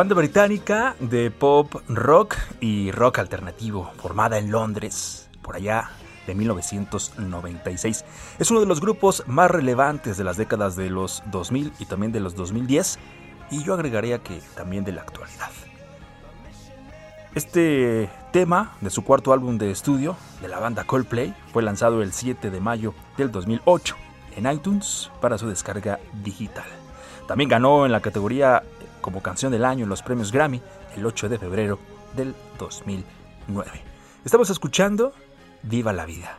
Banda británica de pop rock y rock alternativo, formada en Londres, por allá de 1996. Es uno de los grupos más relevantes de las décadas de los 2000 y también de los 2010, y yo agregaría que también de la actualidad. Este tema de su cuarto álbum de estudio de la banda Coldplay fue lanzado el 7 de mayo del 2008 en iTunes para su descarga digital. También ganó en la categoría como canción del año en los premios Grammy el 8 de febrero del 2009. Estamos escuchando Viva la vida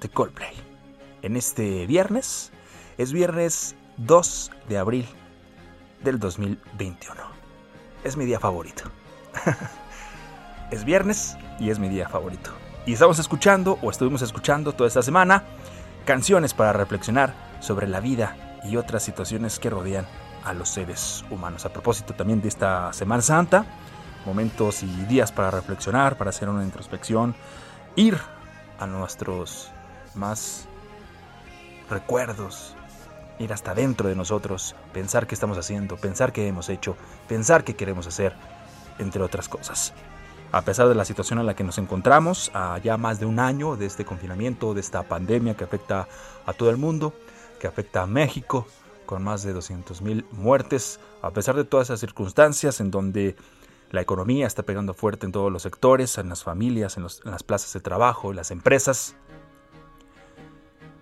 de Coldplay. En este viernes es viernes 2 de abril del 2021. Es mi día favorito. es viernes y es mi día favorito. Y estamos escuchando, o estuvimos escuchando toda esta semana, canciones para reflexionar sobre la vida y otras situaciones que rodean a los seres humanos. A propósito también de esta Semana Santa, momentos y días para reflexionar, para hacer una introspección, ir a nuestros más recuerdos, ir hasta dentro de nosotros, pensar qué estamos haciendo, pensar qué hemos hecho, pensar qué queremos hacer, entre otras cosas. A pesar de la situación en la que nos encontramos, a ya más de un año de este confinamiento, de esta pandemia que afecta a todo el mundo, que afecta a México, con más de 200.000 muertes, a pesar de todas esas circunstancias en donde la economía está pegando fuerte en todos los sectores, en las familias, en, los- en las plazas de trabajo, en las empresas,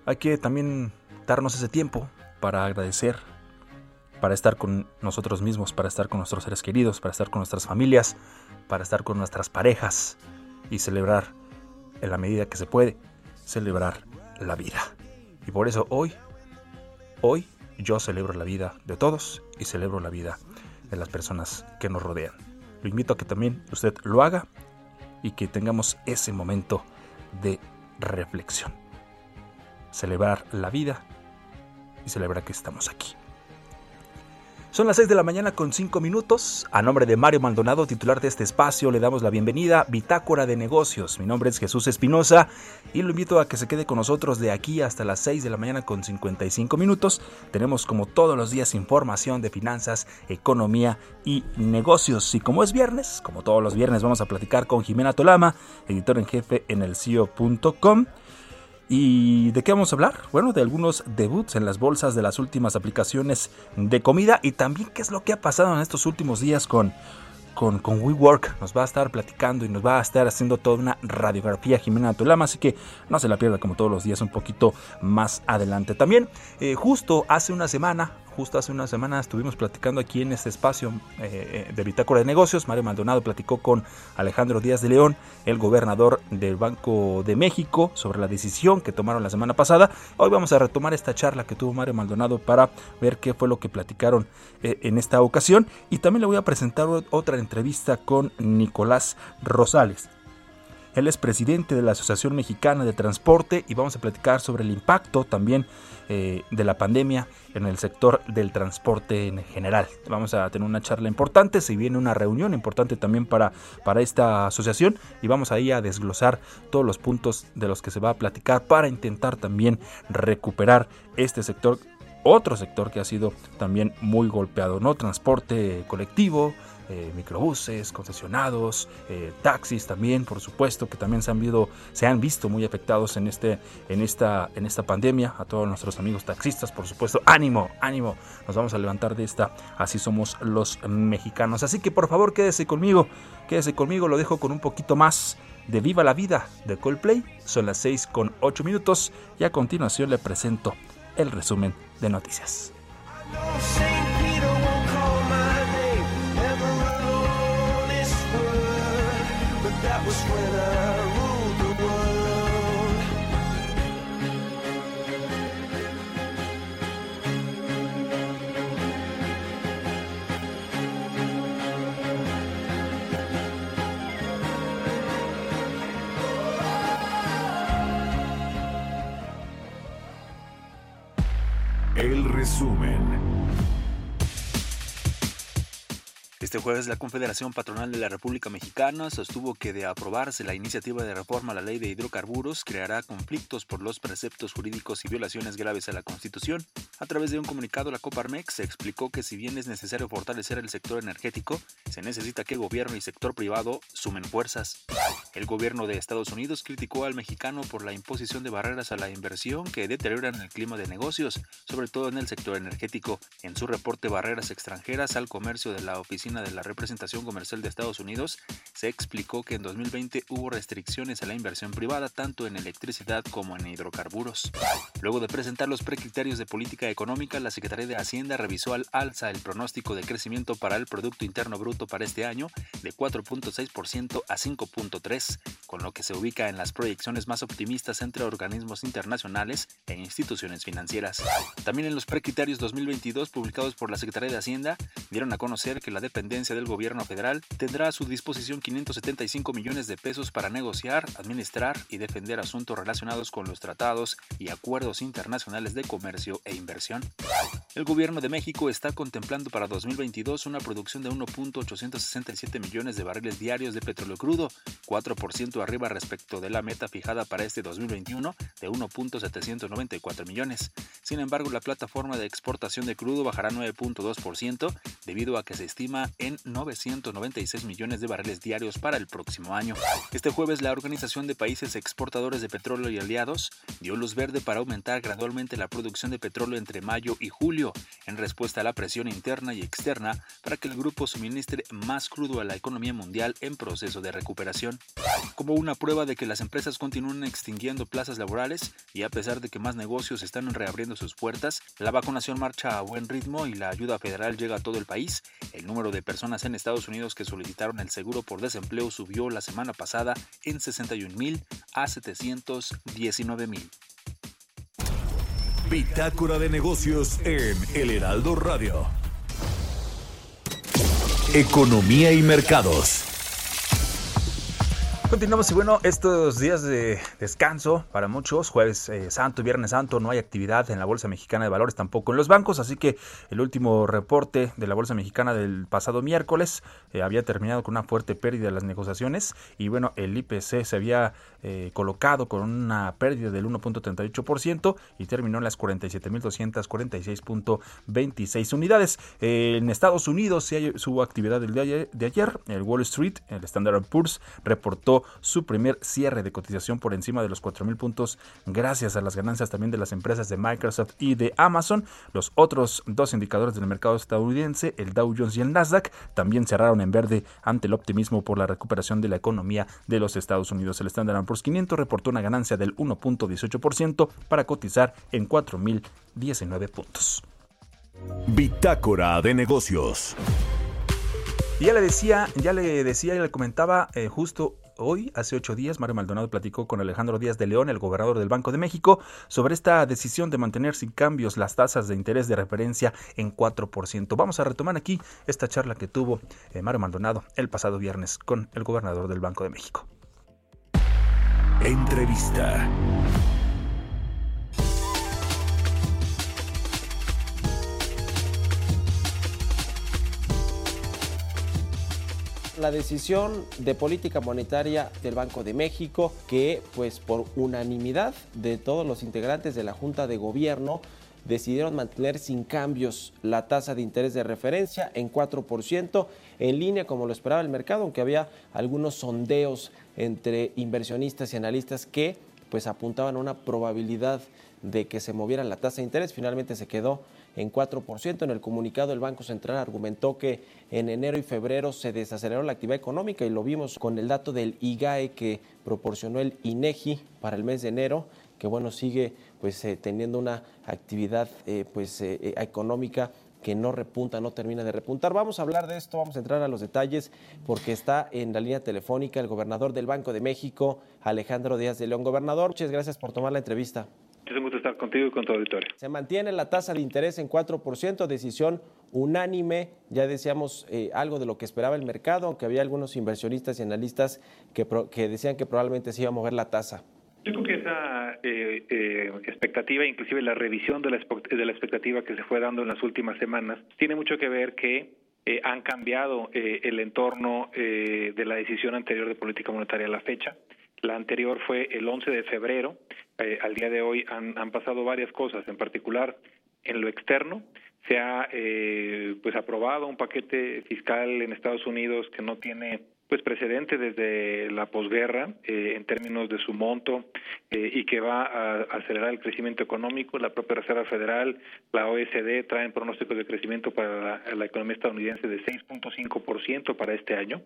hay que también darnos ese tiempo para agradecer, para estar con nosotros mismos, para estar con nuestros seres queridos, para estar con nuestras familias, para estar con nuestras parejas y celebrar en la medida que se puede, celebrar la vida. Y por eso hoy, hoy yo celebro la vida de todos y celebro la vida de las personas que nos rodean. Lo invito a que también usted lo haga y que tengamos ese momento de reflexión. Celebrar la vida y celebrar que estamos aquí. Son las 6 de la mañana con 5 minutos. A nombre de Mario Maldonado, titular de este espacio, le damos la bienvenida a Bitácora de Negocios. Mi nombre es Jesús Espinosa y lo invito a que se quede con nosotros de aquí hasta las 6 de la mañana con 55 minutos. Tenemos como todos los días información de finanzas, economía y negocios. Y como es viernes, como todos los viernes, vamos a platicar con Jimena Tolama, editor en jefe en el CIO.com. ¿Y de qué vamos a hablar? Bueno, de algunos debuts en las bolsas de las últimas aplicaciones de comida y también qué es lo que ha pasado en estos últimos días con, con, con WeWork. Nos va a estar platicando y nos va a estar haciendo toda una radiografía Jimena Tolama, así que no se la pierda como todos los días un poquito más adelante. También, eh, justo hace una semana, justo hace una semana estuvimos platicando aquí en este espacio eh, de Bitácora de Negocios. Mario Maldonado platicó con Alejandro Díaz de León, el gobernador del Banco de México, sobre la decisión que tomaron la semana pasada. Hoy vamos a retomar esta charla que tuvo Mario Maldonado para ver qué fue lo que platicaron eh, en esta ocasión. Y también le voy a presentar otra entrevista con Nicolás Rosales. Él es presidente de la Asociación Mexicana de Transporte y vamos a platicar sobre el impacto también eh, de la pandemia en el sector del transporte en general. Vamos a tener una charla importante, se viene una reunión importante también para, para esta asociación y vamos ahí a desglosar todos los puntos de los que se va a platicar para intentar también recuperar este sector otro sector que ha sido también muy golpeado, ¿no? Transporte colectivo, eh, microbuses, concesionados, eh, taxis también, por supuesto, que también se han, visto, se han visto muy afectados en, este, en, esta, en esta pandemia. A todos nuestros amigos taxistas, por supuesto, ánimo, ánimo, nos vamos a levantar de esta, así somos los mexicanos. Así que por favor quédese conmigo, quédese conmigo, lo dejo con un poquito más de Viva la Vida de Coldplay. Son las 6 con 8 minutos y a continuación le presento el resumen de noticias. Este jueves la Confederación Patronal de la República Mexicana sostuvo que de aprobarse la iniciativa de reforma a la ley de hidrocarburos creará conflictos por los preceptos jurídicos y violaciones graves a la Constitución. A través de un comunicado la Coparmex se explicó que si bien es necesario fortalecer el sector energético, se necesita que gobierno y sector privado sumen fuerzas. El gobierno de Estados Unidos criticó al mexicano por la imposición de barreras a la inversión que deterioran el clima de negocios, sobre todo en el sector energético. En su reporte Barreras extranjeras al comercio de la Oficina de la Representación Comercial de Estados Unidos, se explicó que en 2020 hubo restricciones a la inversión privada tanto en electricidad como en hidrocarburos. Luego de presentar los precriterios de política económica, la Secretaría de Hacienda revisó al alza el pronóstico de crecimiento para el Producto Interno Bruto para este año de 4.6% a 5.3%, con lo que se ubica en las proyecciones más optimistas entre organismos internacionales e instituciones financieras. También en los precriterios 2022 publicados por la Secretaría de Hacienda, dieron a conocer que la dependencia del gobierno federal tendrá a su disposición 575 millones de pesos para negociar, administrar y defender asuntos relacionados con los tratados y acuerdos internacionales de comercio e inversión. El gobierno de México está contemplando para 2022 una producción de 1.867 millones de barriles diarios de petróleo crudo, 4% arriba respecto de la meta fijada para este 2021 de 1.794 millones. Sin embargo, la plataforma de exportación de crudo bajará 9.2% debido a que se estima en 996 millones de barriles diarios para el próximo año. Este jueves, la Organización de Países Exportadores de Petróleo y Aliados dio luz verde para aumentar gradualmente la producción de petróleo entre mayo y julio, en respuesta a la presión interna y externa para que el grupo suministre más crudo a la economía mundial en proceso de recuperación. Como una prueba de que las empresas continúan extinguiendo plazas laborales y a pesar de que más negocios están reabriendo sus puertas, la vacunación marcha a buen ritmo y la ayuda federal llega a todo el país, el número de personas en Estados Unidos que solicitaron el seguro por desempleo subió la semana pasada en 61 mil a 719 mil. Bitácora de negocios en El Heraldo Radio. Economía y mercados. Continuamos y bueno, estos días de descanso para muchos, jueves eh, santo viernes santo, no hay actividad en la Bolsa Mexicana de Valores, tampoco en los bancos, así que el último reporte de la Bolsa Mexicana del pasado miércoles eh, había terminado con una fuerte pérdida de las negociaciones y bueno, el IPC se había eh, colocado con una pérdida del 1.38% y terminó en las 47.246.26 unidades. en Estados Unidos sí su actividad del día de ayer, el Wall Street, el Standard Poor's reportó su primer cierre de cotización por encima de los 4.000 puntos gracias a las ganancias también de las empresas de Microsoft y de Amazon. Los otros dos indicadores del mercado estadounidense, el Dow Jones y el Nasdaq, también cerraron en verde ante el optimismo por la recuperación de la economía de los Estados Unidos. El Standard Poor's 500 reportó una ganancia del 1.18% para cotizar en 4.019 puntos. Bitácora de negocios. Y ya le decía, ya le decía y le comentaba eh, justo hoy, hace ocho días, Mario Maldonado platicó con Alejandro Díaz de León, el gobernador del Banco de México, sobre esta decisión de mantener sin cambios las tasas de interés de referencia en 4%. Vamos a retomar aquí esta charla que tuvo eh, Mario Maldonado el pasado viernes con el gobernador del Banco de México. Entrevista. La decisión de política monetaria del Banco de México que pues por unanimidad de todos los integrantes de la Junta de Gobierno decidieron mantener sin cambios la tasa de interés de referencia en 4%, en línea como lo esperaba el mercado, aunque había algunos sondeos entre inversionistas y analistas que pues apuntaban a una probabilidad de que se moviera la tasa de interés. Finalmente se quedó en 4%. En el comunicado el Banco Central argumentó que en enero y febrero se desaceleró la actividad económica y lo vimos con el dato del IGAE que proporcionó el INEGI para el mes de enero, que bueno, sigue pues eh, teniendo una actividad eh, pues eh, económica que no repunta, no termina de repuntar. Vamos a hablar de esto, vamos a entrar a los detalles porque está en la línea telefónica el gobernador del Banco de México, Alejandro Díaz de León. Gobernador, muchas gracias por tomar la entrevista. Es un gusto estar contigo y con tu auditorio. Se mantiene la tasa de interés en 4%, decisión unánime. Ya decíamos eh, algo de lo que esperaba el mercado, aunque había algunos inversionistas y analistas que, pro, que decían que probablemente se iba a mover la tasa. Yo creo que esa eh, eh, expectativa, inclusive la revisión de la, de la expectativa que se fue dando en las últimas semanas, tiene mucho que ver que eh, han cambiado el entorno de la decisión anterior de política monetaria a la fecha. La anterior fue el 11 de febrero. Eh, al día de hoy han, han, pasado varias cosas, en particular en lo externo. Se ha eh, pues aprobado un paquete fiscal en Estados Unidos que no tiene pues precedente desde la posguerra eh, en términos de su monto eh, y que va a acelerar el crecimiento económico. La propia Reserva Federal, la OSD traen pronósticos de crecimiento para la, economía estadounidense de 6.5% para este año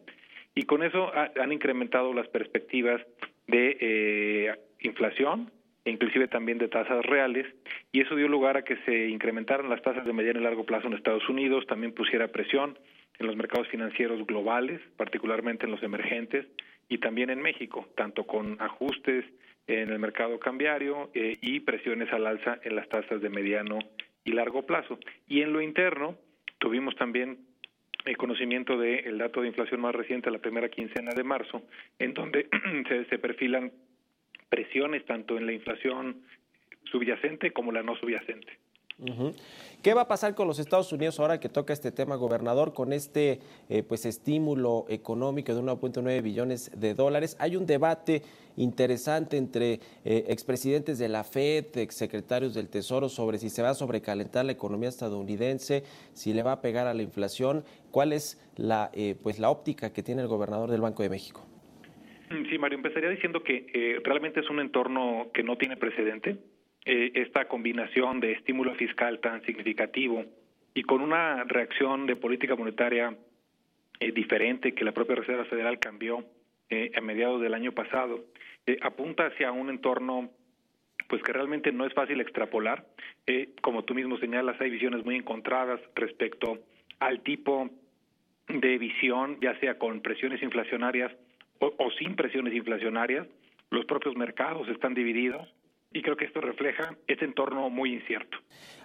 y con eso ha, han incrementado las perspectivas de eh, inflación e inclusive también de tasas reales y eso dio lugar a que se incrementaran las tasas de mediano y largo plazo en Estados Unidos, también pusiera presión en los mercados financieros globales, particularmente en los emergentes y también en México, tanto con ajustes en el mercado cambiario eh, y presiones al alza en las tasas de mediano y largo plazo. Y en lo interno tuvimos también el conocimiento del dato de inflación más reciente, la primera quincena de marzo, en donde se, se perfilan presiones tanto en la inflación subyacente como la no subyacente. ¿Qué va a pasar con los Estados Unidos ahora que toca este tema, gobernador, con este eh, pues estímulo económico de 1.9 billones de dólares? Hay un debate interesante entre eh, expresidentes de la Fed, exsecretarios del Tesoro, sobre si se va a sobrecalentar la economía estadounidense, si le va a pegar a la inflación. ¿Cuál es la, eh, pues, la óptica que tiene el gobernador del Banco de México? Sí, Mario, empezaría diciendo que eh, realmente es un entorno que no tiene precedente. Eh, esta combinación de estímulo fiscal tan significativo y con una reacción de política monetaria eh, diferente que la propia Reserva Federal cambió eh, a mediados del año pasado, eh, apunta hacia un entorno pues que realmente no es fácil extrapolar. Eh, como tú mismo señalas, hay visiones muy encontradas respecto al tipo de visión, ya sea con presiones inflacionarias o, sin presiones inflacionarias. Los propios mercados están divididos y creo que esto refleja este entorno muy incierto.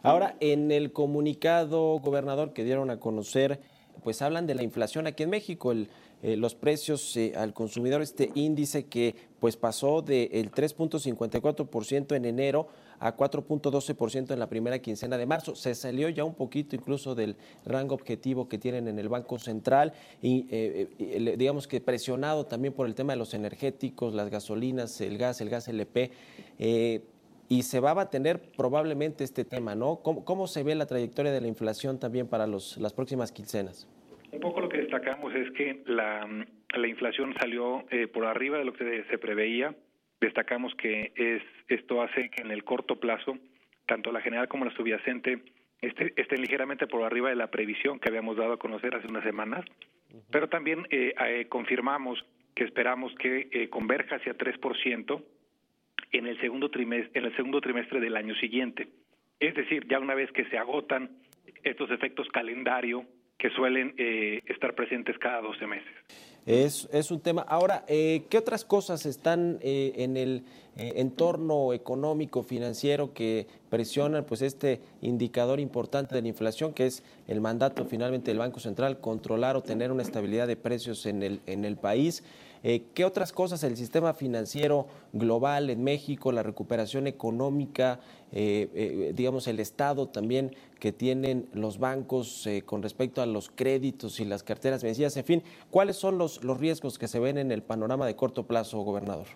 Ahora, en el comunicado, gobernador, que dieron a conocer, pues hablan de la inflación aquí en México. El, eh, los precios eh, al consumidor, este índice que pues pasó del 3.54% en enero a 4.12% en la primera quincena de marzo. Se salió ya un poquito incluso del rango objetivo que tienen en el Banco Central y eh, eh, digamos que presionado también por el tema de los energéticos, las gasolinas, el gas, el gas LP. Eh, y se va a mantener probablemente este tema, ¿no? ¿Cómo, cómo se ve la trayectoria de la inflación también para los, las próximas quincenas? Un poco lo que destacamos es que la, la inflación salió eh, por arriba de lo que se preveía. Destacamos que es esto hace que en el corto plazo, tanto la general como la subyacente este, estén ligeramente por arriba de la previsión que habíamos dado a conocer hace unas semanas, pero también eh, eh, confirmamos que esperamos que eh, converja hacia 3% en el segundo trimestre, en el segundo trimestre del año siguiente. Es decir, ya una vez que se agotan estos efectos calendario que suelen eh, estar presentes cada 12 meses. Es, es un tema. Ahora, eh, ¿qué otras cosas están eh, en el eh, entorno económico, financiero que presionan pues este indicador importante de la inflación, que es el mandato finalmente del Banco Central, controlar o tener una estabilidad de precios en el, en el país? Eh, ¿Qué otras cosas el sistema financiero global en México, la recuperación económica, eh, eh, digamos el estado también que tienen los bancos con respecto a los créditos y las carteras vencidas? En fin, ¿cuáles son los, los riesgos que se ven en el panorama de corto plazo, gobernador?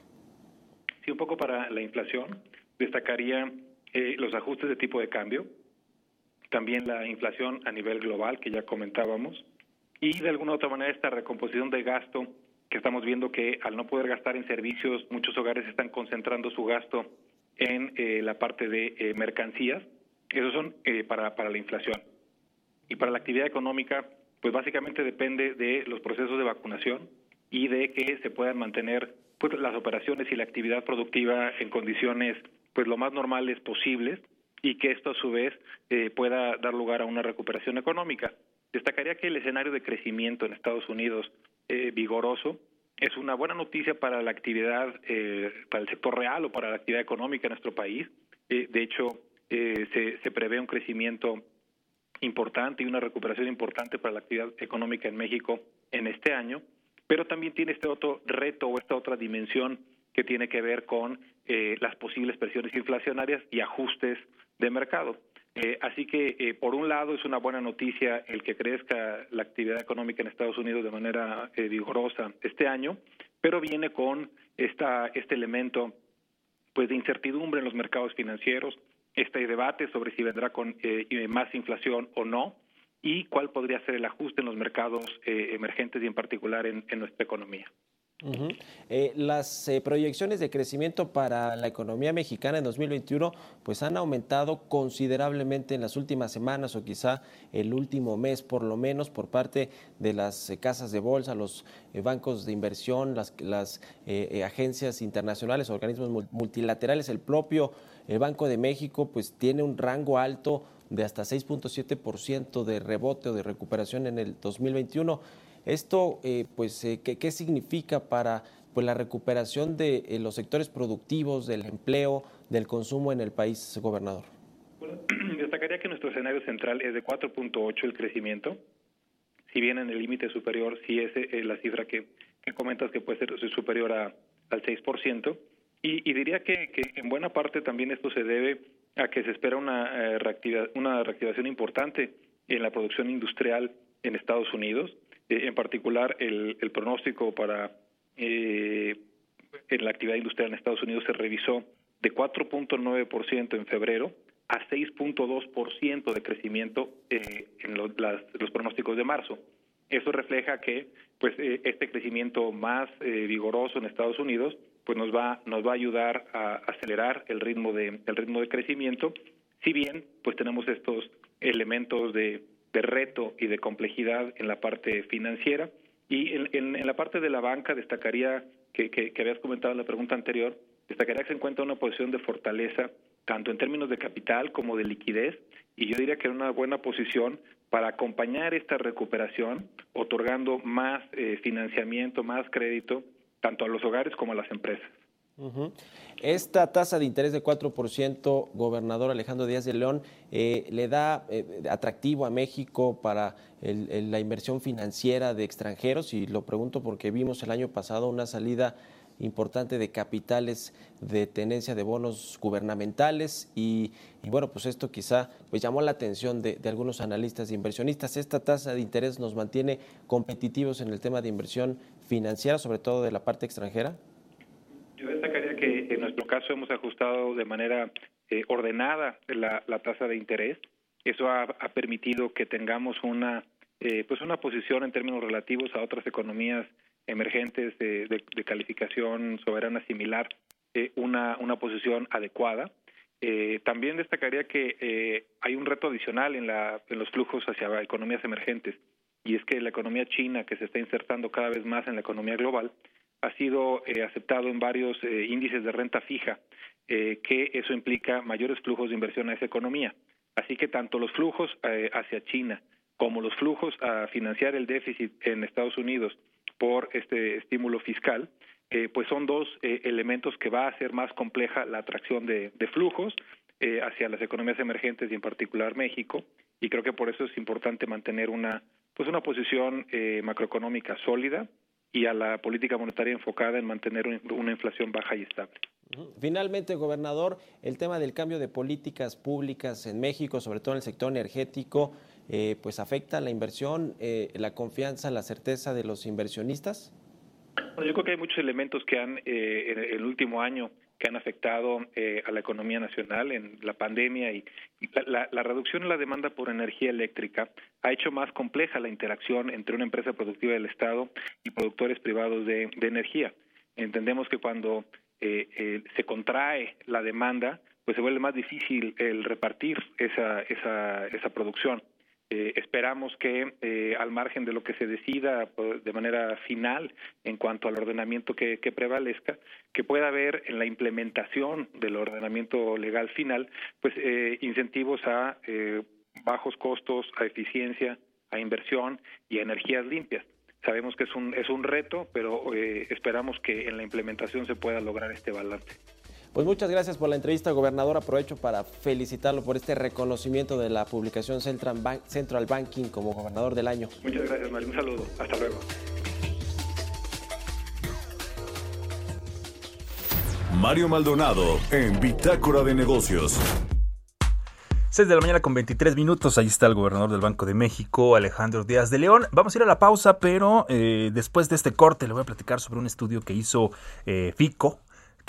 Sí, un poco para la inflación, destacaría los ajustes de tipo de cambio, también la inflación a nivel global que ya comentábamos, y de alguna u otra manera esta recomposición de gasto que estamos viendo que al no poder gastar en servicios, muchos hogares están concentrando su gasto en eh, la parte de eh, mercancías. Esos son eh, para, para la inflación. Y para la actividad económica, pues básicamente depende de los procesos de vacunación y de que se puedan mantener pues las operaciones y la actividad productiva en condiciones pues lo más normales posibles y que esto a su vez eh, pueda dar lugar a una recuperación económica. Destacaría que el escenario de crecimiento en Estados Unidos eh, vigoroso es una buena noticia para la actividad, eh, para el sector real o para la actividad económica en nuestro país. Eh, de hecho, eh, se, se prevé un crecimiento importante y una recuperación importante para la actividad económica en México en este año, pero también tiene este otro reto o esta otra dimensión que tiene que ver con eh, las posibles presiones inflacionarias y ajustes de mercado. Eh, así que, eh, por un lado, es una buena noticia el que crezca la actividad económica en Estados Unidos de manera eh, vigorosa este año, pero viene con esta, este elemento pues de incertidumbre en los mercados financieros, este debate sobre si vendrá con eh, eh, más inflación o no y cuál podría ser el ajuste en los mercados emergentes y en particular en, en nuestra economía. Eh, las eh, proyecciones de crecimiento para la economía mexicana en 2021 pues han aumentado considerablemente en las últimas semanas o quizá el último mes por lo menos por parte de las eh, casas de bolsa, los bancos de inversión, las, las agencias internacionales, organismos mul- multilaterales, el propio Banco de México pues tiene un rango alto de hasta 6.7% de rebote o de recuperación en el 2021. Esto, eh, pues, eh, ¿qué, qué significa para pues, la recuperación de eh, los sectores productivos, del empleo, del consumo en el país, gobernador? Destacaría que nuestro escenario central es de 4.8 el crecimiento, si bien en el límite superior sí es eh, la cifra que, que comentas que puede ser superior a, al 6%, y, y diría que, que en buena parte también esto se debe a que se espera una, eh, reactiva- una reactivación importante en la producción industrial en Estados Unidos, eh, en particular el, el pronóstico para eh, en la actividad industrial en Estados Unidos se revisó de 4.9% en febrero a 6.2% de crecimiento eh, en los pronósticos de marzo. Eso refleja que pues eh, este crecimiento más eh, vigoroso en Estados Unidos pues nos va nos va a ayudar a acelerar el ritmo de el ritmo de crecimiento si bien pues tenemos estos elementos de, de reto y de complejidad en la parte financiera y en, en- la parte de la banca destacaría que, que, que habías comentado en la pregunta anterior destacaría que se encuentra una posición de fortaleza tanto en términos de capital como de liquidez y yo diría que era una buena posición para acompañar esta recuperación otorgando más eh, financiamiento, más crédito tanto a los hogares como a las empresas. Esta tasa de interés de 4%, gobernador Alejandro Díaz de León, eh, le da eh, atractivo a México para el- la inversión financiera de extranjeros y lo pregunto porque vimos el año pasado una salida importante de capitales de tenencia de bonos gubernamentales y, bueno, pues esto quizá pues llamó la atención de, algunos analistas e inversionistas. Esta tasa de interés nos mantiene competitivos en el tema de inversión financiera, sobre todo de la parte extranjera. Yo que en nuestro caso hemos ajustado de manera eh, ordenada la, tasa de interés. Eso ha, ha permitido que tengamos una eh, pues una posición en términos relativos a otras economías emergentes de, de- de calificación soberana similar, eh, una, una posición adecuada. Eh, también destacaría que eh, hay un reto adicional en, la, en los flujos hacia economías emergentes y es que la economía china, que se está insertando cada vez más en la economía global, ha sido eh, aceptado en varios eh, índices de renta fija, eh, que eso implica mayores flujos de inversión a esa economía. Así que tanto los flujos eh, hacia China como los flujos a financiar el déficit en Estados Unidos por este estímulo fiscal, eh, pues son dos elementos que va a hacer más compleja la atracción de, de flujos hacia las economías emergentes y en particular México. Y creo que por eso es importante mantener una pues una posición macroeconómica sólida y a la política monetaria enfocada en mantener un- una inflación baja y estable. Finalmente, gobernador, el tema del cambio de políticas públicas en México, sobre todo en el sector energético, eh, pues afecta la inversión, eh, la confianza, la certeza de los inversionistas. Bueno, yo creo que hay muchos elementos que han, eh, en el último año, que han afectado eh, a la economía nacional en la pandemia y, y la, la- reducción en la demanda por energía eléctrica ha hecho más compleja la interacción entre una empresa productiva del Estado y productores privados de, de energía. Entendemos que cuando eh, eh, se contrae la demanda, pues se vuelve más difícil el repartir esa, esa, esa producción. Eh, esperamos que eh, al margen de lo que se decida pues, de manera final en cuanto al ordenamiento que, prevalezca, que pueda haber en la implementación del ordenamiento legal final, pues eh, incentivos a eh, bajos costos, a eficiencia, a inversión y a energías limpias. Sabemos que es un es un reto, pero eh, esperamos que en la implementación se pueda lograr este balance. Pues muchas gracias por la entrevista, gobernador. Aprovecho para felicitarlo por este reconocimiento de la publicación Central, Bank- Central Banking como gobernador del año. Muchas gracias, Mario. Un saludo. Hasta luego. Mario Maldonado en Bitácora de Negocios. 6 de la mañana con 23 minutos, ahí está el gobernador del Banco de México, Alejandro Díaz de León. Vamos a ir a la pausa, pero eh, después de este corte le voy a platicar sobre un estudio que hizo eh, FICO,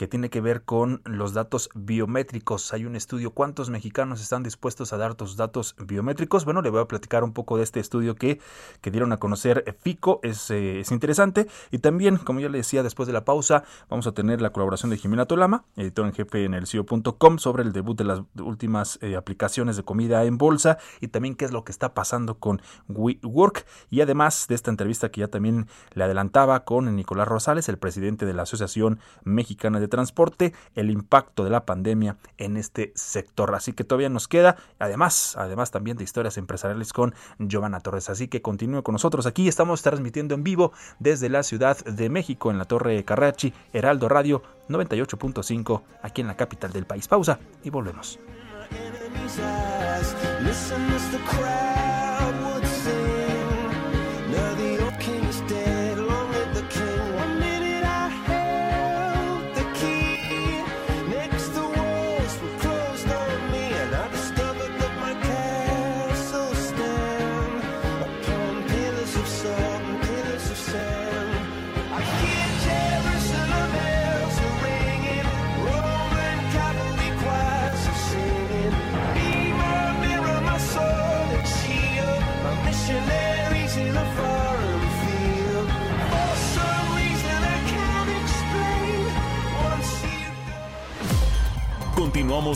que tiene que ver con los datos biométricos. Hay un estudio, ¿cuántos mexicanos están dispuestos a dar tus datos biométricos? Bueno, le voy a platicar un poco de este estudio que, que dieron a conocer FICO, es, eh, es interesante. Y también, como ya le decía, después de la pausa, vamos a tener la colaboración de Jimena Tolama, editor en jefe en el CIO.com, sobre el debut de las últimas eh, aplicaciones de comida en bolsa y también qué es lo que está pasando con WeWork. Y además de esta entrevista que ya también le adelantaba con Nicolás Rosales, el presidente de la Asociación Mexicana de Transporte, el impacto de la pandemia en este sector. Así que todavía nos queda, además, además también de historias empresariales con Giovanna Torres. Así que continúe con nosotros aquí. Estamos transmitiendo en vivo desde la Ciudad de México en la Torre Carrachi, Heraldo Radio 98.5, aquí en la capital del país. Pausa y volvemos.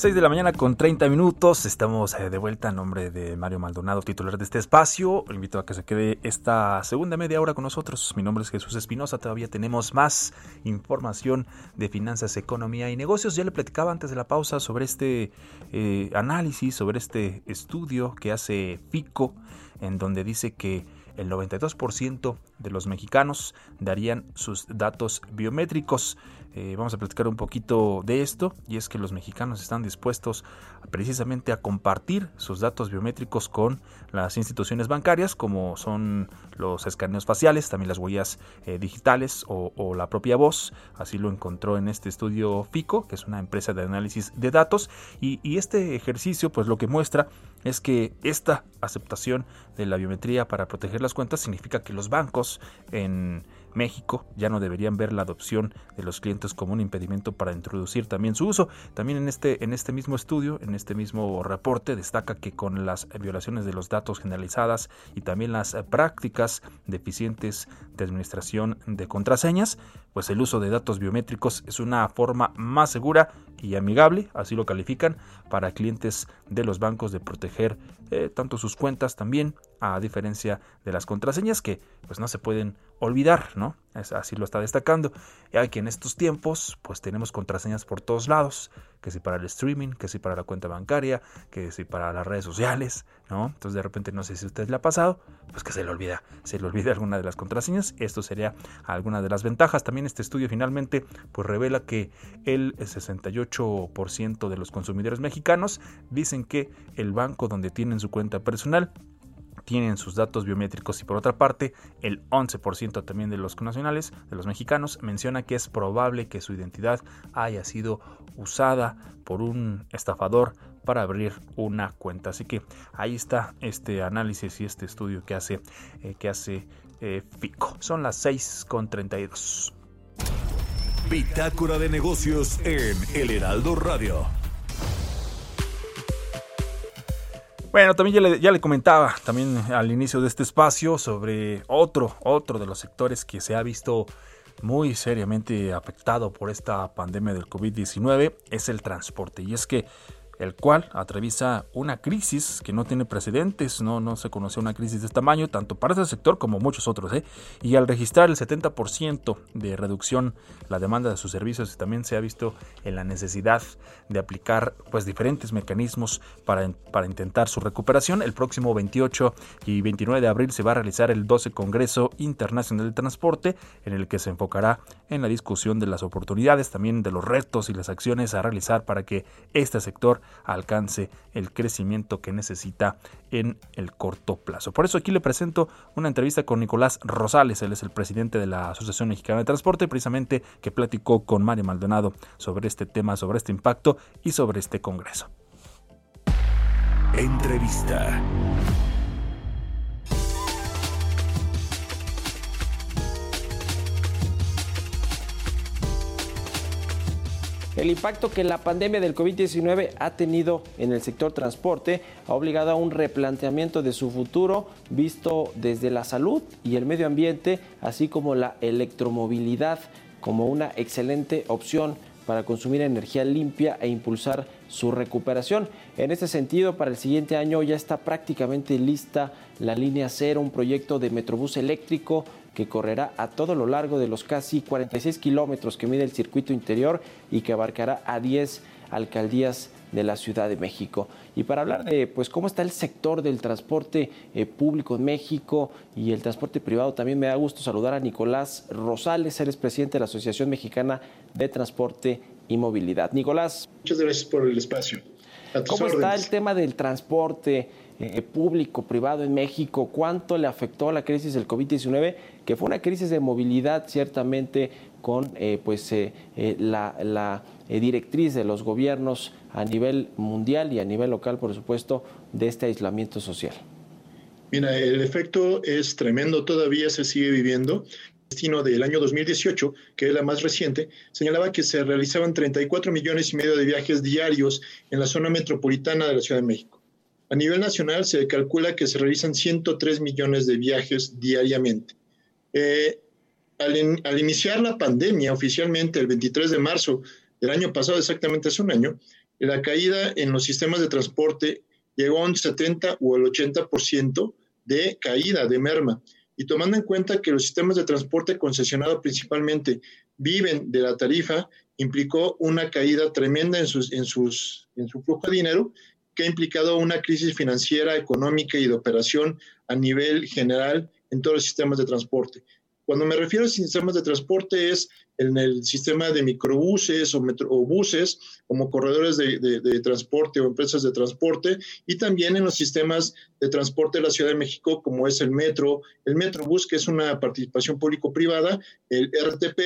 6 de la mañana con 30 minutos. Estamos eh, de vuelta en nombre de Mario Maldonado, titular de este espacio. Le invito a que se quede esta segunda media hora con nosotros. Mi nombre es Jesús Espinosa. Todavía tenemos más información de finanzas, economía y negocios. Ya le platicaba antes de la pausa sobre este eh, análisis, sobre este estudio que hace FICO, en donde dice que el 92% de los mexicanos darían sus datos biométricos. Eh, vamos a platicar un poquito de esto y es que los mexicanos están dispuestos precisamente a compartir sus datos biométricos con las instituciones bancarias como son los escaneos faciales, también las huellas eh, digitales o, la propia voz. Así lo encontró en este estudio FICO, que es una empresa de análisis de datos y, y este ejercicio pues lo que muestra es que esta aceptación de la biometría para proteger las cuentas significa que los bancos en México ya no deberían ver la adopción de los clientes como un impedimento para introducir también su uso. También en este, en este mismo estudio, en este mismo reporte, destaca que con las violaciones de los datos generalizadas y también las prácticas deficientes de administración de contraseñas, pues el uso de datos biométricos es una forma más segura y amigable, así lo califican, para clientes de los bancos de proteger eh, tanto sus cuentas también, a diferencia de las contraseñas que pues no se pueden olvidar, ¿no? así lo está destacando. Y hay que en estos tiempos pues tenemos contraseñas por todos lados, que si para el streaming, que si para la cuenta bancaria, que si para las redes sociales, ¿no? Entonces de repente no sé si a usted le ha pasado, pues que se le olvida, se le olvida alguna de las contraseñas. Esto sería alguna de las ventajas. También este estudio finalmente pues revela que el 68% de los consumidores mexicanos dicen que el banco donde tienen su cuenta personal tienen sus datos biométricos y por otra parte el 11% también de los nacionales, de los mexicanos, menciona que es probable que su identidad haya sido usada por un estafador para abrir una cuenta. Así que ahí está este análisis y este estudio que hace, eh, que hace eh, FICO. Son las 6.32. Bitácora de negocios en El Heraldo Radio. Bueno, también ya le, ya le, comentaba también al inicio de este espacio sobre otro, otro de los sectores que se ha visto muy seriamente afectado por esta pandemia del COVID-19 es el transporte. Y es que el cual atraviesa una crisis que no tiene precedentes, no, no se conoce una crisis de este tamaño, tanto para ese sector como muchos otros. ¿eh? Y al registrar el 70% de reducción la demanda de sus servicios, también se ha visto en la necesidad de aplicar pues, diferentes mecanismos para, para intentar su recuperación. El próximo 28 y 29 de abril se va a realizar el 12 Congreso Internacional del Transporte, en el que se enfocará en la discusión de las oportunidades, también de los retos y las acciones a realizar para que este sector alcance el crecimiento que necesita en el corto plazo. Por eso aquí le presento una entrevista con Nicolás Rosales, él es el presidente de la Asociación Mexicana de Transporte, precisamente que platicó con Mario Maldonado sobre este tema, sobre este impacto y sobre este congreso. Entrevista. El impacto que la pandemia del COVID-19 ha tenido en el sector transporte ha obligado a un replanteamiento de su futuro visto desde la salud y el medio ambiente, así como la electromovilidad como una excelente opción para consumir energía limpia e impulsar su recuperación. En este sentido, para el siguiente año ya está prácticamente lista la línea cero, un proyecto de Metrobús eléctrico que correrá a todo lo largo de los casi 46 kilómetros que mide el circuito interior y que abarcará a 10 alcaldías de la Ciudad de México. Y para hablar de pues cómo está el sector del transporte eh, público en México y el transporte privado, también me da gusto saludar a Nicolás Rosales, eres presidente de la Asociación Mexicana de Transporte y Movilidad. Nicolás. Muchas gracias por el espacio. ¿Cómo está el tema del transporte eh, público, privado en México? ¿Cuánto le afectó la crisis del COVID-19? Que fue una crisis de movilidad ciertamente con eh, pues, eh, la, la directriz de los gobiernos a nivel mundial y a nivel local, por supuesto, de este aislamiento social. Mira, el efecto es tremendo, todavía se sigue viviendo destino del año 2018, que es la más reciente, señalaba que se realizaban 34 millones y medio de viajes diarios en la zona metropolitana de la Ciudad de México. A nivel nacional se calcula que se realizan 103 millones de viajes diariamente. Eh, al, in, al, iniciar la pandemia oficialmente el 23 de marzo del año pasado, exactamente hace un año, la caída en los sistemas de transporte llegó a un 70 o el 80% de caída, de merma. Y tomando en cuenta que los sistemas de transporte concesionado principalmente viven de la tarifa, implicó una caída tremenda en, sus, en, en su flujo de dinero, que ha implicado una crisis financiera, económica y de operación a nivel general en todos los sistemas de transporte. Cuando me refiero a sistemas de transporte es en el sistema de microbuses o, metro, buses como corredores de, de, de, transporte o empresas de transporte y también en los sistemas de transporte de la Ciudad de México como es el metro, el metrobús que es una participación público-privada, el RTP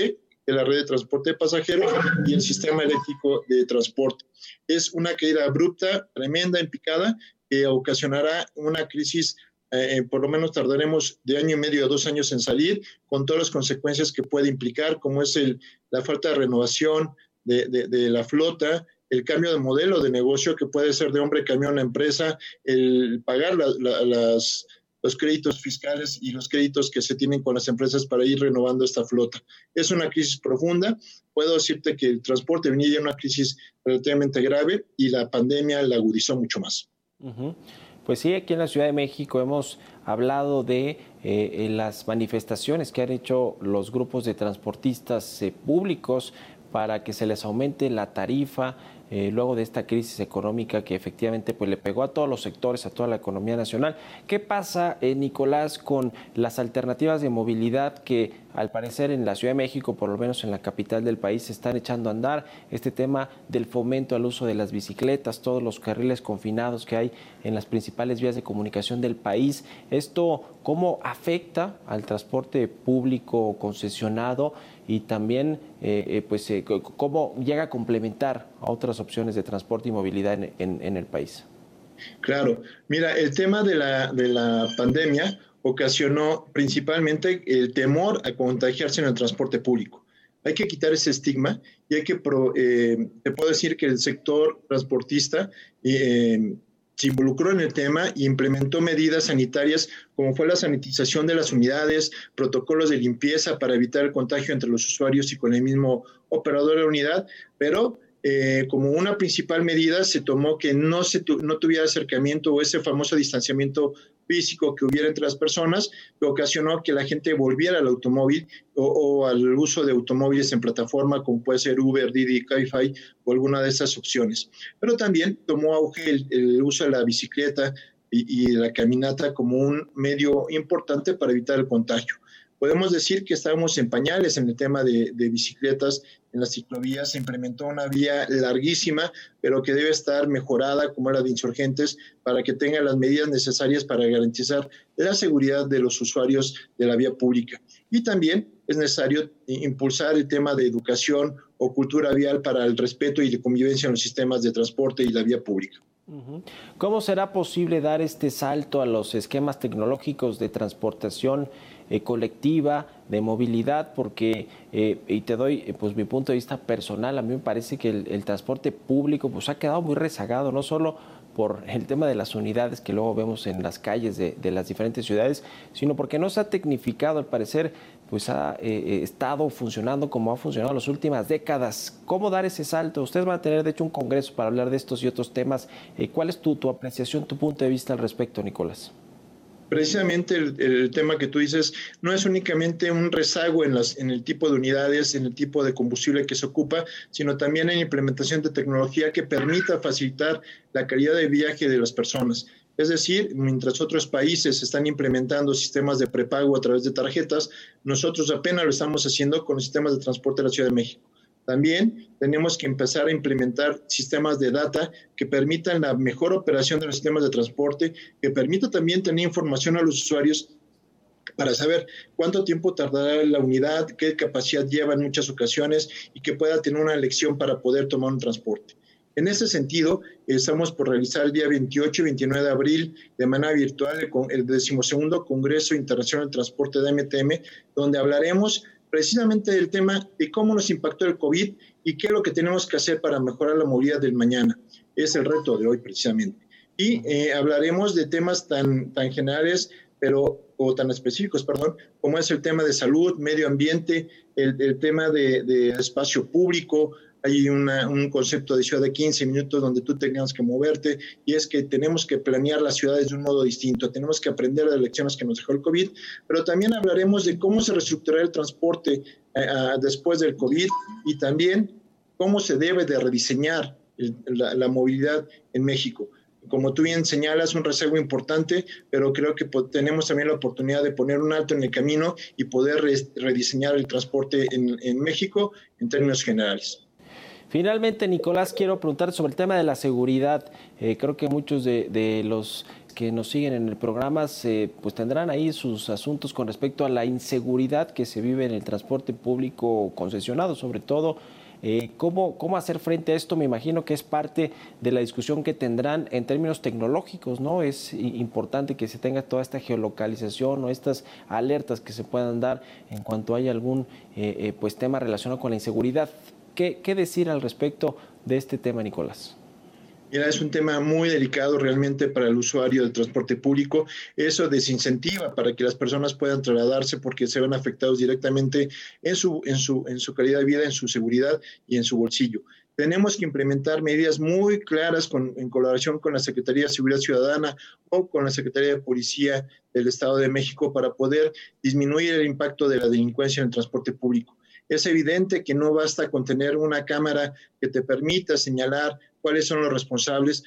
de la red de transporte de pasajeros y el sistema eléctrico de transporte. Es una caída abrupta, tremenda, en picada, que ocasionará una crisis eh, por lo menos tardaremos de año y medio a dos años en salir, con todas las consecuencias que puede implicar, como es el, la falta de renovación de, de, de, la flota, el cambio de modelo de negocio que puede ser de hombre camión a empresa, el pagar la, la, las, los créditos fiscales y los créditos que se tienen con las empresas para ir renovando esta flota. Es una crisis profunda. Puedo decirte que el transporte venía en una crisis relativamente grave y la pandemia la agudizó mucho más. Uh -huh. Pues sí, aquí en la Ciudad de México hemos hablado de eh, las manifestaciones que han hecho los grupos de transportistas eh, públicos para que se les aumente la tarifa eh, luego de esta crisis económica que efectivamente pues, le pegó a todos los sectores, a toda la economía nacional. ¿Qué pasa, eh, Nicolás, con las alternativas de movilidad que al parecer en la Ciudad de México, por lo menos en la capital del país, se están echando a andar? Este tema del fomento al uso de las bicicletas, todos los carriles confinados que hay en las principales vías de comunicación del país. ¿Esto cómo afecta al transporte público concesionado? y también eh, eh, pues eh, cómo llega a complementar a otras opciones de transporte y movilidad en, en, el país. Claro, mira, el tema de la, de la pandemia ocasionó principalmente el temor a contagiarse en el transporte público. Hay que quitar ese estigma y hay que, pro, eh, te puedo decir que el sector transportista eh, se involucró en el tema y implementó medidas sanitarias como fue la sanitización de las unidades, protocolos de limpieza para evitar el contagio entre los usuarios y con el mismo operador de la unidad, pero eh, como una principal medida se tomó que no, se tu, no tuviera acercamiento o ese famoso distanciamiento físico que hubiera entre las personas, que ocasionó que la gente volviera al automóvil o, al uso de automóviles en plataforma como puede ser Uber, Didi, Cabify o alguna de esas opciones. Pero también tomó auge el, uso de la bicicleta y, la caminata como un medio importante para evitar el contagio podemos decir que estábamos en pañales en el tema de, bicicletas en las ciclovías. Se implementó una vía larguísima, pero que debe estar mejorada, como la de insurgentes, para que tenga las medidas necesarias para garantizar la seguridad de los usuarios de la vía pública. Y también es necesario impulsar el tema de educación o cultura vial para el respeto y la convivencia en los sistemas de transporte y la vía pública. ¿Cómo será posible dar este salto a los esquemas tecnológicos de transportación eh, colectiva, de movilidad? Porque, eh, y te doy eh, pues mi punto de vista personal, a mí me parece que el, transporte público pues ha quedado muy rezagado, no solo por el tema de las unidades que luego vemos en las calles de, de las diferentes ciudades, sino porque no se ha tecnificado, al parecer, pues ha eh, estado funcionando como ha funcionado en las últimas décadas. ¿Cómo dar ese salto? Ustedes van a tener, de hecho, un congreso para hablar de estos y otros temas. Eh, ¿Cuál es tu, tu, apreciación, tu punto de vista al respecto, Nicolás? Precisamente el, tema que tú dices no es únicamente un rezago en, las, en el tipo de unidades, en el tipo de combustible que se ocupa, sino también en implementación de tecnología que permita facilitar la calidad de viaje de las personas. Es decir, mientras otros países están implementando sistemas de prepago a través de tarjetas, nosotros apenas lo estamos haciendo con los sistemas de transporte de la Ciudad de México. También tenemos que empezar a implementar sistemas de data que permitan la mejor operación de los sistemas de transporte, que permita también tener información a los usuarios para saber cuánto tiempo tardará la unidad, qué capacidad lleva en muchas ocasiones y que pueda tener una elección para poder tomar un transporte. En ese sentido, estamos por realizar el día 28 y 29 de abril de manera virtual el decimosegundo Congreso Internacional de Transporte de MTM, donde hablaremos precisamente del tema de cómo nos impactó el COVID y qué es lo que tenemos que hacer para mejorar la movilidad del mañana. Es el reto de hoy precisamente. Y eh, hablaremos de temas tan, tan generales pero, o tan específicos, perdón, como es el tema de salud, medio ambiente, el, el tema de, de espacio público, hay una, un concepto de ciudad de 15 minutos donde tú tengas que moverte y es que tenemos que planear las ciudades de un modo distinto, tenemos que aprender de las lecciones que nos dejó el COVID, pero también hablaremos de cómo se reestructurará el transporte eh, después del COVID y también cómo se debe de rediseñar el, la, la movilidad en México como tú bien señalas, un rezago importante, pero creo que tenemos también la oportunidad de poner un alto en el camino y poder re rediseñar el transporte en, en, México en términos generales. Finalmente, Nicolás, quiero preguntar sobre el tema de la seguridad. Eh, creo que muchos de, los que nos siguen en el programa se, pues tendrán ahí sus asuntos con respecto a la inseguridad que se vive en el transporte público concesionado, sobre todo eh, ¿cómo, ¿Cómo hacer frente a esto? Me imagino que es parte de la discusión que tendrán en términos tecnológicos, ¿no? Es importante que se tenga toda esta geolocalización o estas alertas que se puedan dar en cuanto haya algún eh, pues tema relacionado con la inseguridad. ¿Qué, ¿Qué decir al respecto de este tema, Nicolás? Mira, es un tema muy delicado realmente para el usuario del transporte público. Eso desincentiva para que las personas puedan trasladarse porque se ven afectados directamente en su, en su, en su calidad de vida, en su seguridad y en su bolsillo. Tenemos que implementar medidas muy claras con, en colaboración con la Secretaría de Seguridad Ciudadana o con la Secretaría de Policía del Estado de México para poder disminuir el impacto de la delincuencia en el transporte público. Es evidente que no basta con tener una cámara que te permita señalar cuáles son los responsables.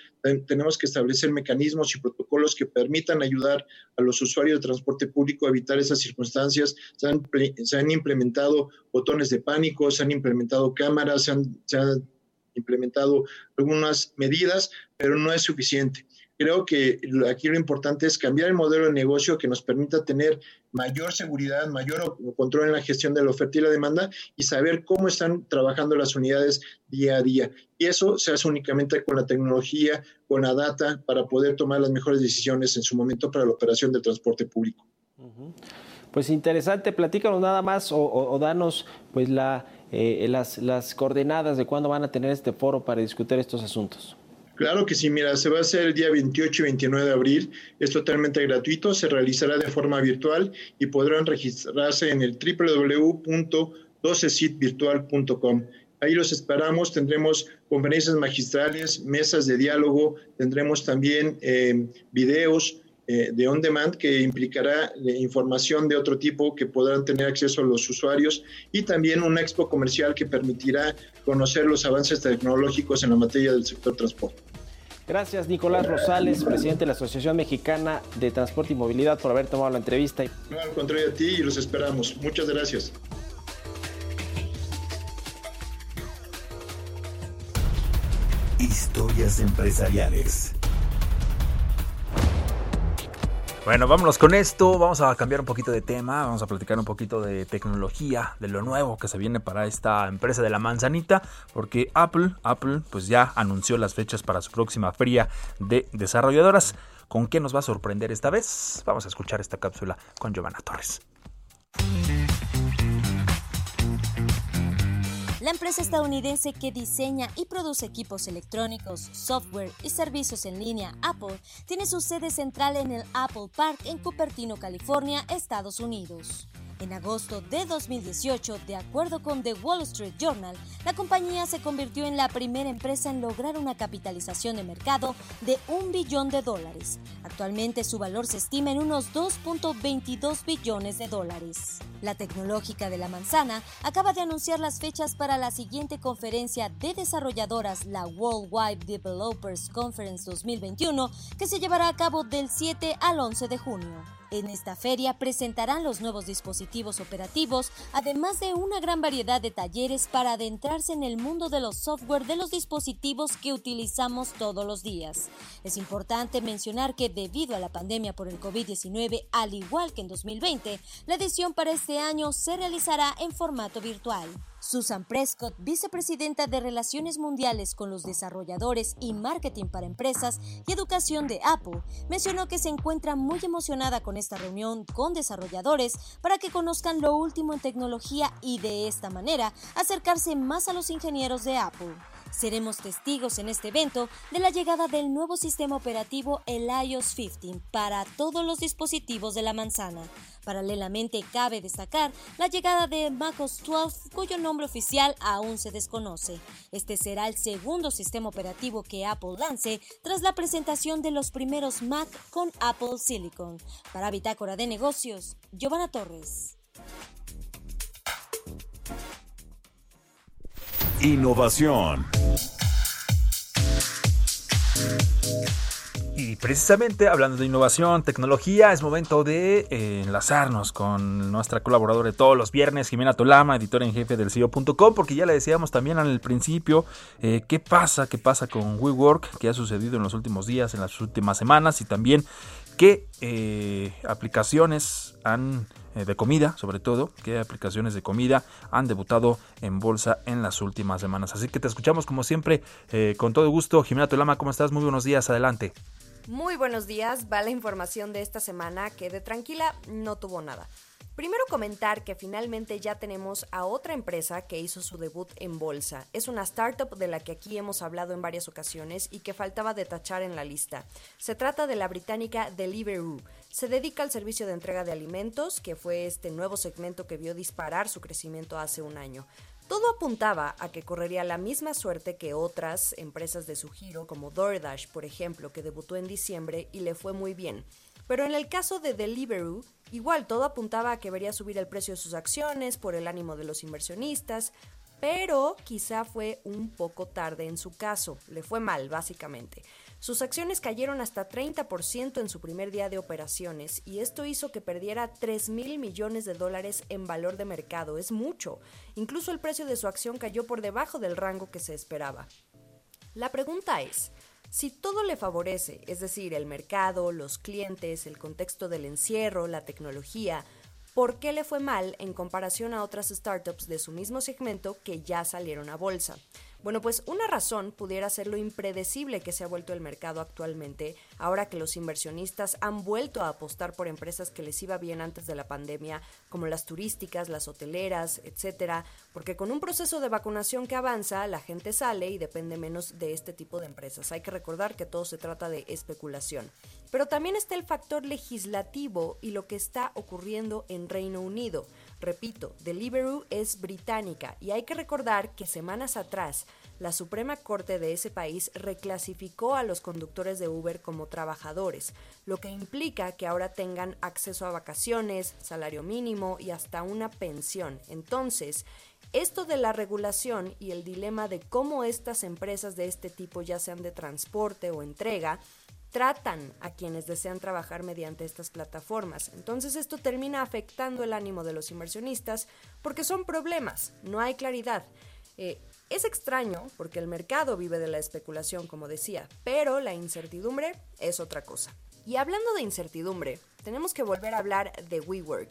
Tenemos que establecer mecanismos y protocolos que permitan ayudar a los usuarios de transporte público a evitar esas circunstancias. Se han, implementado botones de pánico, se han implementado cámaras, se han implementado algunas medidas, pero no es suficiente. Creo que aquí lo importante es cambiar el modelo de negocio que nos permita tener mayor seguridad, mayor control en la gestión de la oferta y la demanda y saber cómo están trabajando las unidades día a día. Y eso se hace únicamente con la tecnología, con la data, para poder tomar las mejores decisiones en su momento para la operación del transporte público. Pues interesante, platícanos nada más o, o, o danos pues la, eh, las, las coordenadas de cuándo van a tener este foro para discutir estos asuntos. Claro que sí, mira, se va a hacer el día 28 y 29 de abril, es totalmente gratuito, se realizará de forma virtual y podrán registrarse en el www.12sitvirtual.com. Ahí los esperamos, tendremos conferencias magistrales, mesas de diálogo, tendremos también eh, videos eh, de on demand que implicará información de otro tipo que podrán tener acceso a los usuarios y también una expo comercial que permitirá conocer los avances tecnológicos en la materia del sector transporte. Gracias, Nicolás Rosales, presidente de la Asociación Mexicana de Transporte y Movilidad, por haber tomado la entrevista. No, al contrario a ti y los esperamos. Muchas gracias. Historias empresariales. Bueno, vámonos con esto. Vamos a cambiar un poquito de tema. Vamos a platicar un poquito de tecnología, de lo nuevo que se viene para esta empresa de la manzanita. Porque Apple, Apple, pues ya anunció las fechas para su próxima feria de desarrolladoras. ¿Con qué nos va a sorprender esta vez? Vamos a escuchar esta cápsula con Giovanna Torres. La empresa estadounidense que diseña y produce equipos electrónicos, software y servicios en línea Apple tiene su sede central en el Apple Park en Cupertino, California, Estados Unidos. En agosto de 2018, de acuerdo con The Wall Street Journal, la compañía se convirtió en la primera empresa en lograr una capitalización de mercado de un billón de dólares. Actualmente su valor se estima en unos 2.22 billones de dólares. La tecnológica de la manzana acaba de anunciar las fechas para la siguiente conferencia de desarrolladoras, la Worldwide Developers Conference 2021, que se llevará a cabo del 7 al 11 de junio. En esta feria presentarán los nuevos dispositivos operativos, además de una gran variedad de talleres para adentrarse en el mundo de los software de los dispositivos que utilizamos todos los días. Es importante mencionar que debido a la pandemia por el COVID-19, al igual que en 2020, la edición para este año se realizará en formato virtual. Susan Prescott, vicepresidenta de Relaciones Mundiales con los Desarrolladores y Marketing para Empresas y Educación de Apple, mencionó que se encuentra muy emocionada con esta reunión con desarrolladores para que conozcan lo último en tecnología y de esta manera acercarse más a los ingenieros de Apple. Seremos testigos en este evento de la llegada del nuevo sistema operativo el iOS 15 para todos los dispositivos de la manzana. Paralelamente, cabe destacar la llegada de macOS 12, cuyo nombre oficial aún se desconoce. Este será el segundo sistema operativo que Apple lance tras la presentación de los primeros Mac con Apple Silicon. Para Bitácora de Negocios, Giovanna Torres. Innovación. Y precisamente hablando de innovación, tecnología, es momento de eh, enlazarnos con nuestra colaboradora de todos los viernes, Jimena Tolama, editora en jefe del CEO.com, porque ya le decíamos también al principio eh, qué pasa, qué pasa con WeWork, qué ha sucedido en los últimos días, en las últimas semanas y también qué eh, aplicaciones han de comida, sobre todo, qué aplicaciones de comida han debutado en bolsa en las últimas semanas. Así que te escuchamos como siempre con todo gusto. Jimena Tolama, ¿cómo estás? Muy buenos días, adelante. Muy buenos días, va la información de esta semana que de tranquila no tuvo nada. Primero comentar que finalmente ya tenemos a otra empresa que hizo su debut en bolsa. Es una startup de la que aquí hemos hablado en varias ocasiones y que faltaba de tachar en la lista. Se trata de la británica Deliveroo. Se dedica al servicio de entrega de alimentos, que fue este nuevo segmento que vio disparar su crecimiento hace un año. Todo apuntaba a que correría la misma suerte que otras empresas de su giro, como DoorDash, por ejemplo, que debutó en diciembre y le fue muy bien. Pero en el caso de Deliveroo, igual todo apuntaba a que vería subir el precio de sus acciones por el ánimo de los inversionistas, pero quizá fue un poco tarde en su caso, le fue mal básicamente. Sus acciones cayeron hasta 30% en su primer día de operaciones y esto hizo que perdiera 3 mil millones de dólares en valor de mercado. Es mucho. Incluso el precio de su acción cayó por debajo del rango que se esperaba. La pregunta es, si todo le favorece, es decir, el mercado, los clientes, el contexto del encierro, la tecnología, ¿por qué le fue mal en comparación a otras startups de su mismo segmento que ya salieron a bolsa? Bueno, pues una razón pudiera ser lo impredecible que se ha vuelto el mercado actualmente, ahora que los inversionistas han vuelto a apostar por empresas que les iba bien antes de la pandemia, como las turísticas, las hoteleras, etcétera, porque con un proceso de vacunación que avanza, la gente sale y depende menos de este tipo de empresas. Hay que recordar que todo se trata de especulación. Pero también está el factor legislativo y lo que está ocurriendo en Reino Unido. Repito, Deliveroo es británica y hay que recordar que semanas atrás la Suprema Corte de ese país reclasificó a los conductores de Uber como trabajadores, lo que implica que ahora tengan acceso a vacaciones, salario mínimo y hasta una pensión. Entonces, esto de la regulación y el dilema de cómo estas empresas de este tipo, ya sean de transporte o entrega, tratan a quienes desean trabajar mediante estas plataformas. Entonces esto termina afectando el ánimo de los inversionistas porque son problemas, no hay claridad. Eh, es extraño porque el mercado vive de la especulación, como decía, pero la incertidumbre es otra cosa. Y hablando de incertidumbre, tenemos que volver a hablar de WeWork.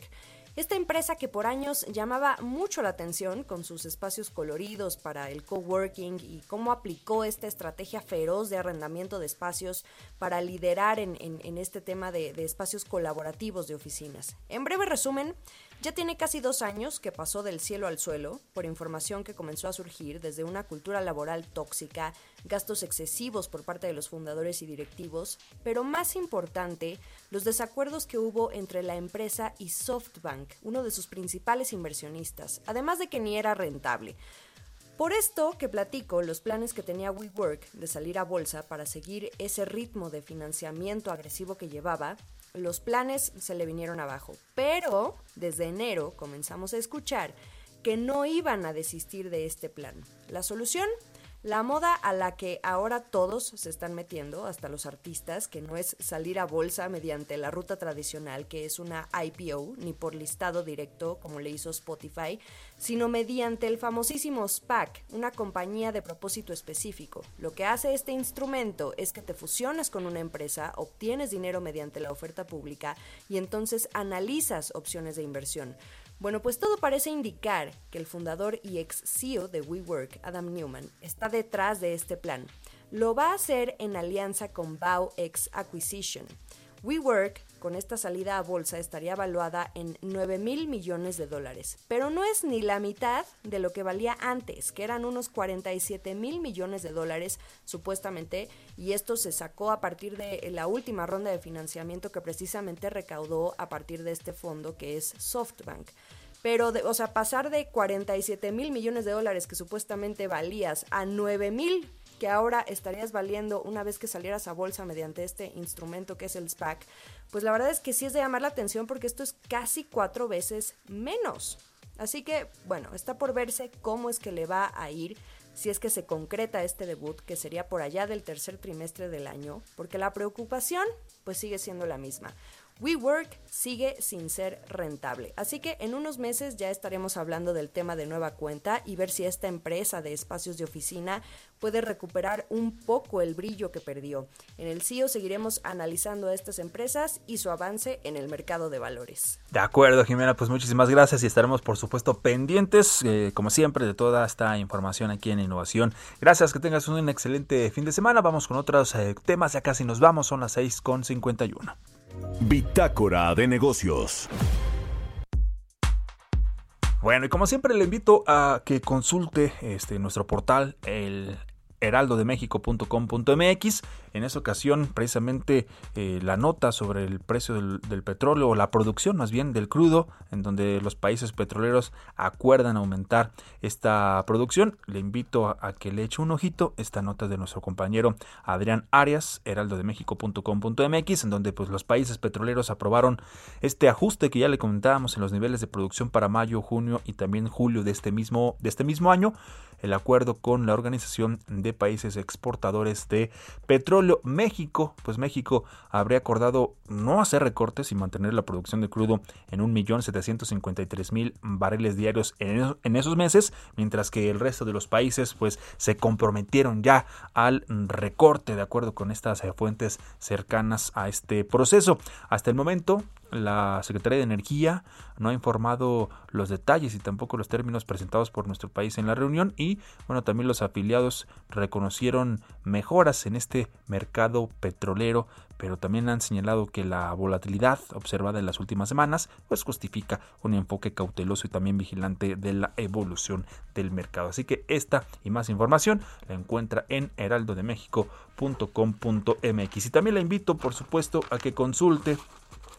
Esta empresa que por años llamaba mucho la atención con sus espacios coloridos para el coworking y cómo aplicó esta estrategia feroz de arrendamiento de espacios para liderar en, este tema de, espacios colaborativos de oficinas. En breve resumen, ya tiene casi dos años que pasó del cielo al suelo por información que comenzó a surgir desde una cultura laboral tóxica, gastos excesivos por parte de los fundadores y directivos, pero más importante, los desacuerdos que hubo entre la empresa y SoftBank, uno de sus principales inversionistas, además de que ni era rentable. Por esto que platico los planes que tenía WeWork de salir a bolsa para seguir ese ritmo de financiamiento agresivo que llevaba, los planes se le vinieron abajo. Pero desde enero comenzamos a escuchar que no iban a desistir de este plan. La solución, la moda a la que ahora todos se están metiendo, hasta los artistas, que no es salir a bolsa mediante la ruta tradicional, que es una IPO, ni por listado directo como le hizo Spotify, sino mediante el famosísimo SPAC, una compañía de propósito específico. Lo que hace este instrumento es que te fusionas con una empresa, obtienes dinero mediante la oferta pública y entonces analizas opciones de inversión. Bueno, pues todo parece indicar que el fundador y ex CEO de WeWork, Adam Newman, está detrás de este plan. Lo va a hacer en alianza con Bao X Acquisition. WeWork con esta salida a bolsa estaría evaluada en 9 mil millones de dólares. Pero no es ni la mitad de lo que valía antes, que eran unos 47 mil millones de dólares supuestamente, y esto se sacó a partir de la última ronda de financiamiento que precisamente recaudó a partir de este fondo que es SoftBank. Pero, o sea, pasar de 47 mil millones de dólares que supuestamente valías a 9 mil que ahora estarías valiendo una vez que salieras a bolsa mediante este instrumento que es el SPAC, pues la verdad es que sí es de llamar la atención porque esto es casi cuatro veces menos. Así que, bueno, está por verse cómo es que le va a ir si es que se concreta este debut, que sería por allá del tercer trimestre del año, porque la preocupación pues sigue siendo la misma. WeWork sigue sin ser rentable. Así que en unos meses ya estaremos hablando del tema de nueva cuenta y ver si esta empresa de espacios de oficina puede recuperar un poco el brillo que perdió. En el CIO seguiremos analizando a estas empresas y su avance en el mercado de valores. De acuerdo, Jimena, pues muchísimas gracias y estaremos por supuesto pendientes, eh, como siempre, de toda esta información aquí en Innovación. Gracias, que tengas un excelente fin de semana. Vamos con otros eh, temas, ya casi nos vamos, son las 6 con 51. Bitácora de negocios. Bueno, y como siempre le invito a que consulte este nuestro portal, el heraldodemexico.com.mx. En esa ocasión, precisamente eh, la nota sobre el precio del, petróleo, o la producción más bien del crudo, en donde los países petroleros acuerdan aumentar esta producción. Le invito a, a que le eche un ojito esta nota de nuestro compañero Adrián Arias, heraldodemexico.com.mx, en donde pues los países petroleros aprobaron este ajuste que ya le comentábamos en los niveles de producción para mayo, junio y también julio de este mismo, de este mismo año el acuerdo con la Organización de Países Exportadores de Petróleo. México, pues México habría acordado no hacer recortes y mantener la producción de crudo en 1.753.000 barriles diarios en, en esos meses, mientras que el resto de los países pues se comprometieron ya al recorte de acuerdo con estas fuentes cercanas a este proceso. Hasta el momento, la Secretaría de Energía no ha informado los detalles y tampoco los términos presentados por nuestro país en la reunión y bueno, también los afiliados reconocieron mejoras en este mercado petrolero, pero también han señalado que la volatilidad observada en las últimas semanas pues justifica un enfoque cauteloso y también vigilante de la evolución del mercado. Así que esta y más información la encuentra en heraldodemexico.com.mx y también la invito por supuesto a que consulte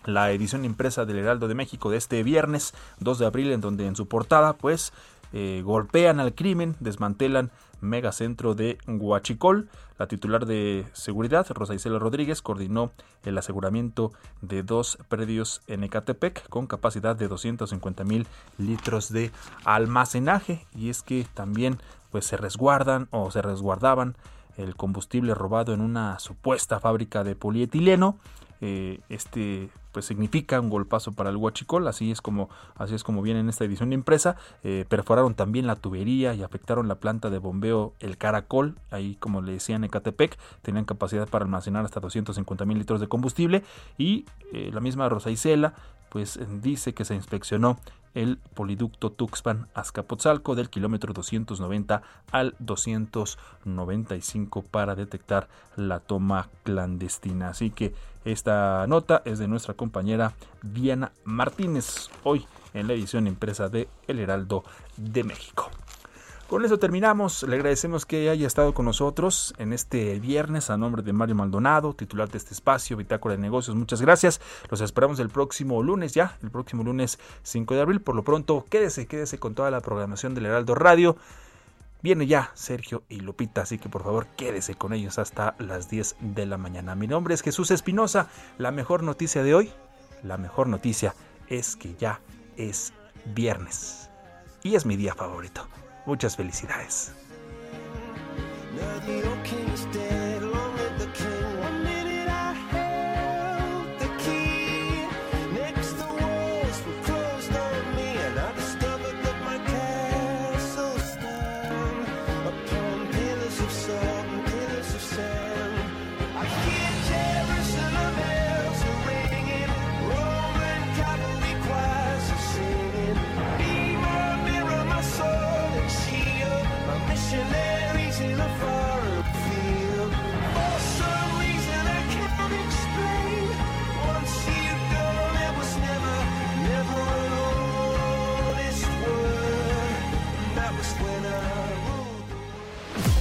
la edición impresa del Heraldo de México de este viernes 2 de abril, en donde en su portada, pues, eh, golpean al crimen, desmantelan megacentro de Huachicol. La titular de seguridad, Rosa Isela Rodríguez, coordinó el aseguramiento de dos predios en Ecatepec con capacidad de 250 mil litros de almacenaje. Y es que también pues se resguardan o se resguardaban el combustible robado en una supuesta fábrica de polietileno. Eh, este pues significa un golpazo para el huachicol, así es como, así es como viene en esta edición de impresa, eh, perforaron también la tubería y afectaron la planta de bombeo El Caracol, ahí como le decían Ecatepec, tenían capacidad para almacenar hasta 250 mil litros de combustible y eh, la misma Rosa Isela pues dice que se inspeccionó el poliducto Tuxpan Azcapotzalco del kilómetro 290 al 295 para detectar la toma clandestina. Así que esta nota es de nuestra compañera Diana Martínez, hoy en la edición impresa de El Heraldo de México. Con eso terminamos. Le agradecemos que haya estado con nosotros en este viernes a nombre de Mario Maldonado, titular de este espacio, Bitácora de Negocios. Muchas gracias. Los esperamos el próximo lunes ya, el próximo lunes 5 de abril. Por lo pronto, quédese, quédese con toda la programación del Heraldo Radio. Viene ya Sergio y Lupita, así que por favor quédese con ellos hasta las 10 de la mañana. Mi nombre es Jesús Espinosa. La mejor noticia de hoy, la mejor noticia es que ya es viernes. Y es mi día favorito. Muchas felicidades.